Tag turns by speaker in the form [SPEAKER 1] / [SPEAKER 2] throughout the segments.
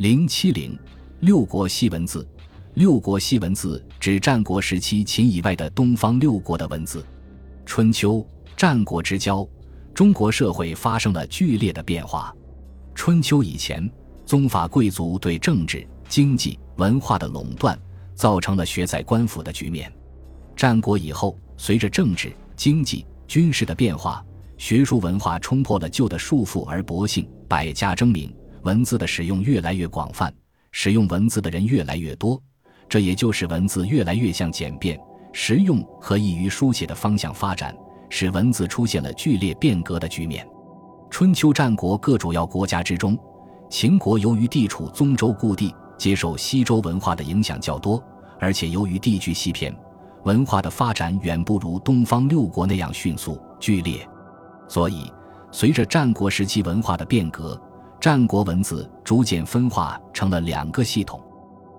[SPEAKER 1] 零七零六国西文字，六国西文字指战国时期秦以外的东方六国的文字。春秋战国之交，中国社会发生了剧烈的变化。春秋以前，宗法贵族对政治、经济、文化的垄断，造成了学在官府的局面。战国以后，随着政治、经济、军事的变化，学术文化冲破了旧的束缚而勃兴，百家争鸣。文字的使用越来越广泛，使用文字的人越来越多，这也就是文字越来越向简便、实用和易于书写的方向发展，使文字出现了剧烈变革的局面。春秋战国各主要国家之中，秦国由于地处宗周故地，接受西周文化的影响较多，而且由于地区西偏，文化的发展远不如东方六国那样迅速剧烈，所以随着战国时期文化的变革。战国文字逐渐分化成了两个系统，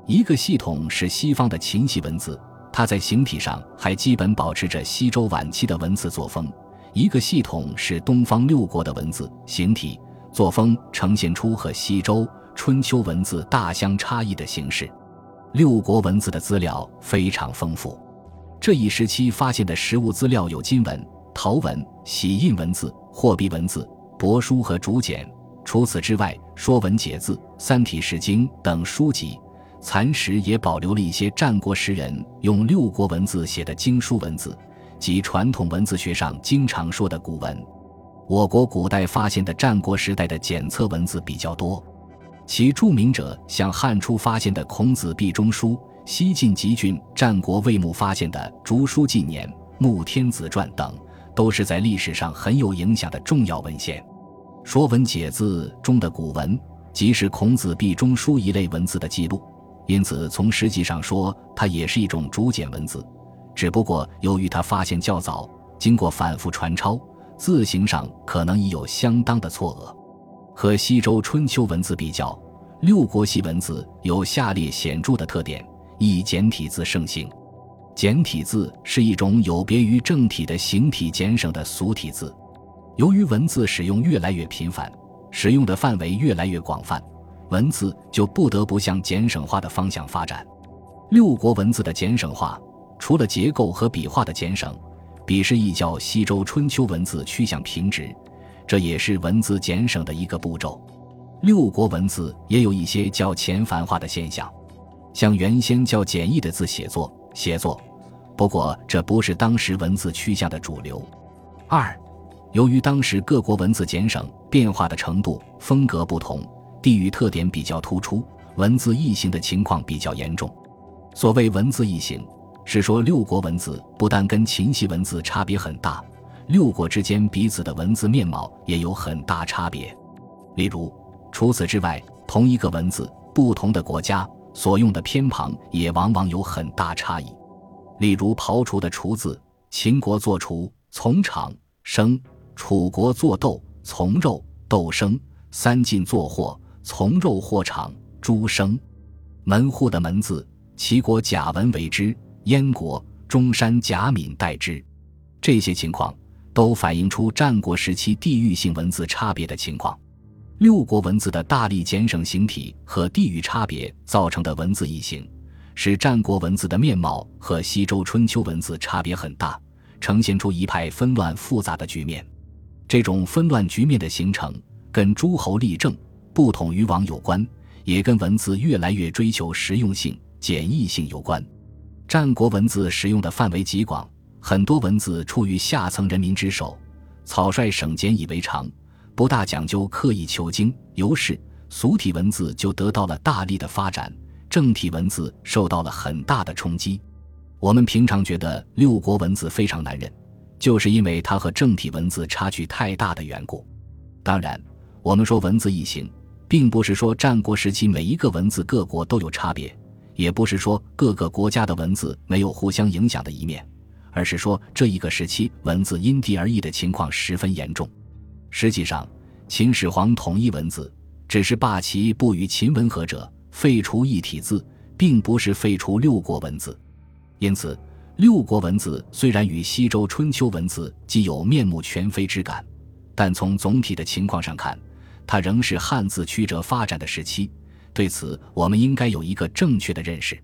[SPEAKER 1] 一个系统是西方的秦系文字，它在形体上还基本保持着西周晚期的文字作风；一个系统是东方六国的文字，形体、作风呈现出和西周、春秋文字大相差异的形式。六国文字的资料非常丰富，这一时期发现的实物资料有金文、陶文、玺印文字、货币文字、帛书和竹简。除此之外，《说文解字》《三体史经》等书籍，残石也保留了一些战国时人用六国文字写的经书文字，及传统文字学上经常说的古文。我国古代发现的战国时代的检测文字比较多，其著名者像汉初发现的孔子壁中书、西晋集郡战国魏墓发现的《竹书纪年》《穆天子传》等，都是在历史上很有影响的重要文献。《说文解字》中的古文，即是孔子壁中书一类文字的记录，因此从实际上说，它也是一种竹简文字。只不过由于它发现较早，经过反复传抄，字形上可能已有相当的错讹。和西周春秋文字比较，六国系文字有下列显著的特点：一、简体字盛行。简体字是一种有别于正体的形体简省的俗体字。由于文字使用越来越频繁，使用的范围越来越广泛，文字就不得不向简省化的方向发展。六国文字的简省化，除了结构和笔画的简省，笔势亦较西周春秋文字趋向平直，这也是文字简省的一个步骤。六国文字也有一些较前繁化的现象，像原先较简易的字写作写作，不过这不是当时文字趋向的主流。二。由于当时各国文字简省变化的程度、风格不同，地域特点比较突出，文字异形的情况比较严重。所谓文字异形，是说六国文字不但跟秦系文字差别很大，六国之间彼此的文字面貌也有很大差别。例如，除此之外，同一个文字，不同的国家所用的偏旁也往往有很大差异。例如，刨除的“除”字，秦国作“除”，从厂生。楚国作豆，从肉豆生；三晋作货，从肉货场猪生。门户的门字，齐国甲文为之，燕国中山甲敏代之。这些情况都反映出战国时期地域性文字差别的情况。六国文字的大力减省形体和地域差别造成的文字异形，使战国文字的面貌和西周春秋文字差别很大，呈现出一派纷乱复杂的局面。这种纷乱局面的形成，跟诸侯立政不统于王有关，也跟文字越来越追求实用性、简易性有关。战国文字使用的范围极广，很多文字出于下层人民之手，草率省简以为常，不大讲究刻意求精，由是俗体文字就得到了大力的发展，正体文字受到了很大的冲击。我们平常觉得六国文字非常难认。就是因为它和正体文字差距太大的缘故。当然，我们说文字异形，并不是说战国时期每一个文字各国都有差别，也不是说各个国家的文字没有互相影响的一面，而是说这一个时期文字因地而异的情况十分严重。实际上，秦始皇统一文字，只是罢其不与秦文合者，废除一体字，并不是废除六国文字。因此。六国文字虽然与西周春秋文字既有面目全非之感，但从总体的情况上看，它仍是汉字曲折发展的时期。对此，我们应该有一个正确的认识。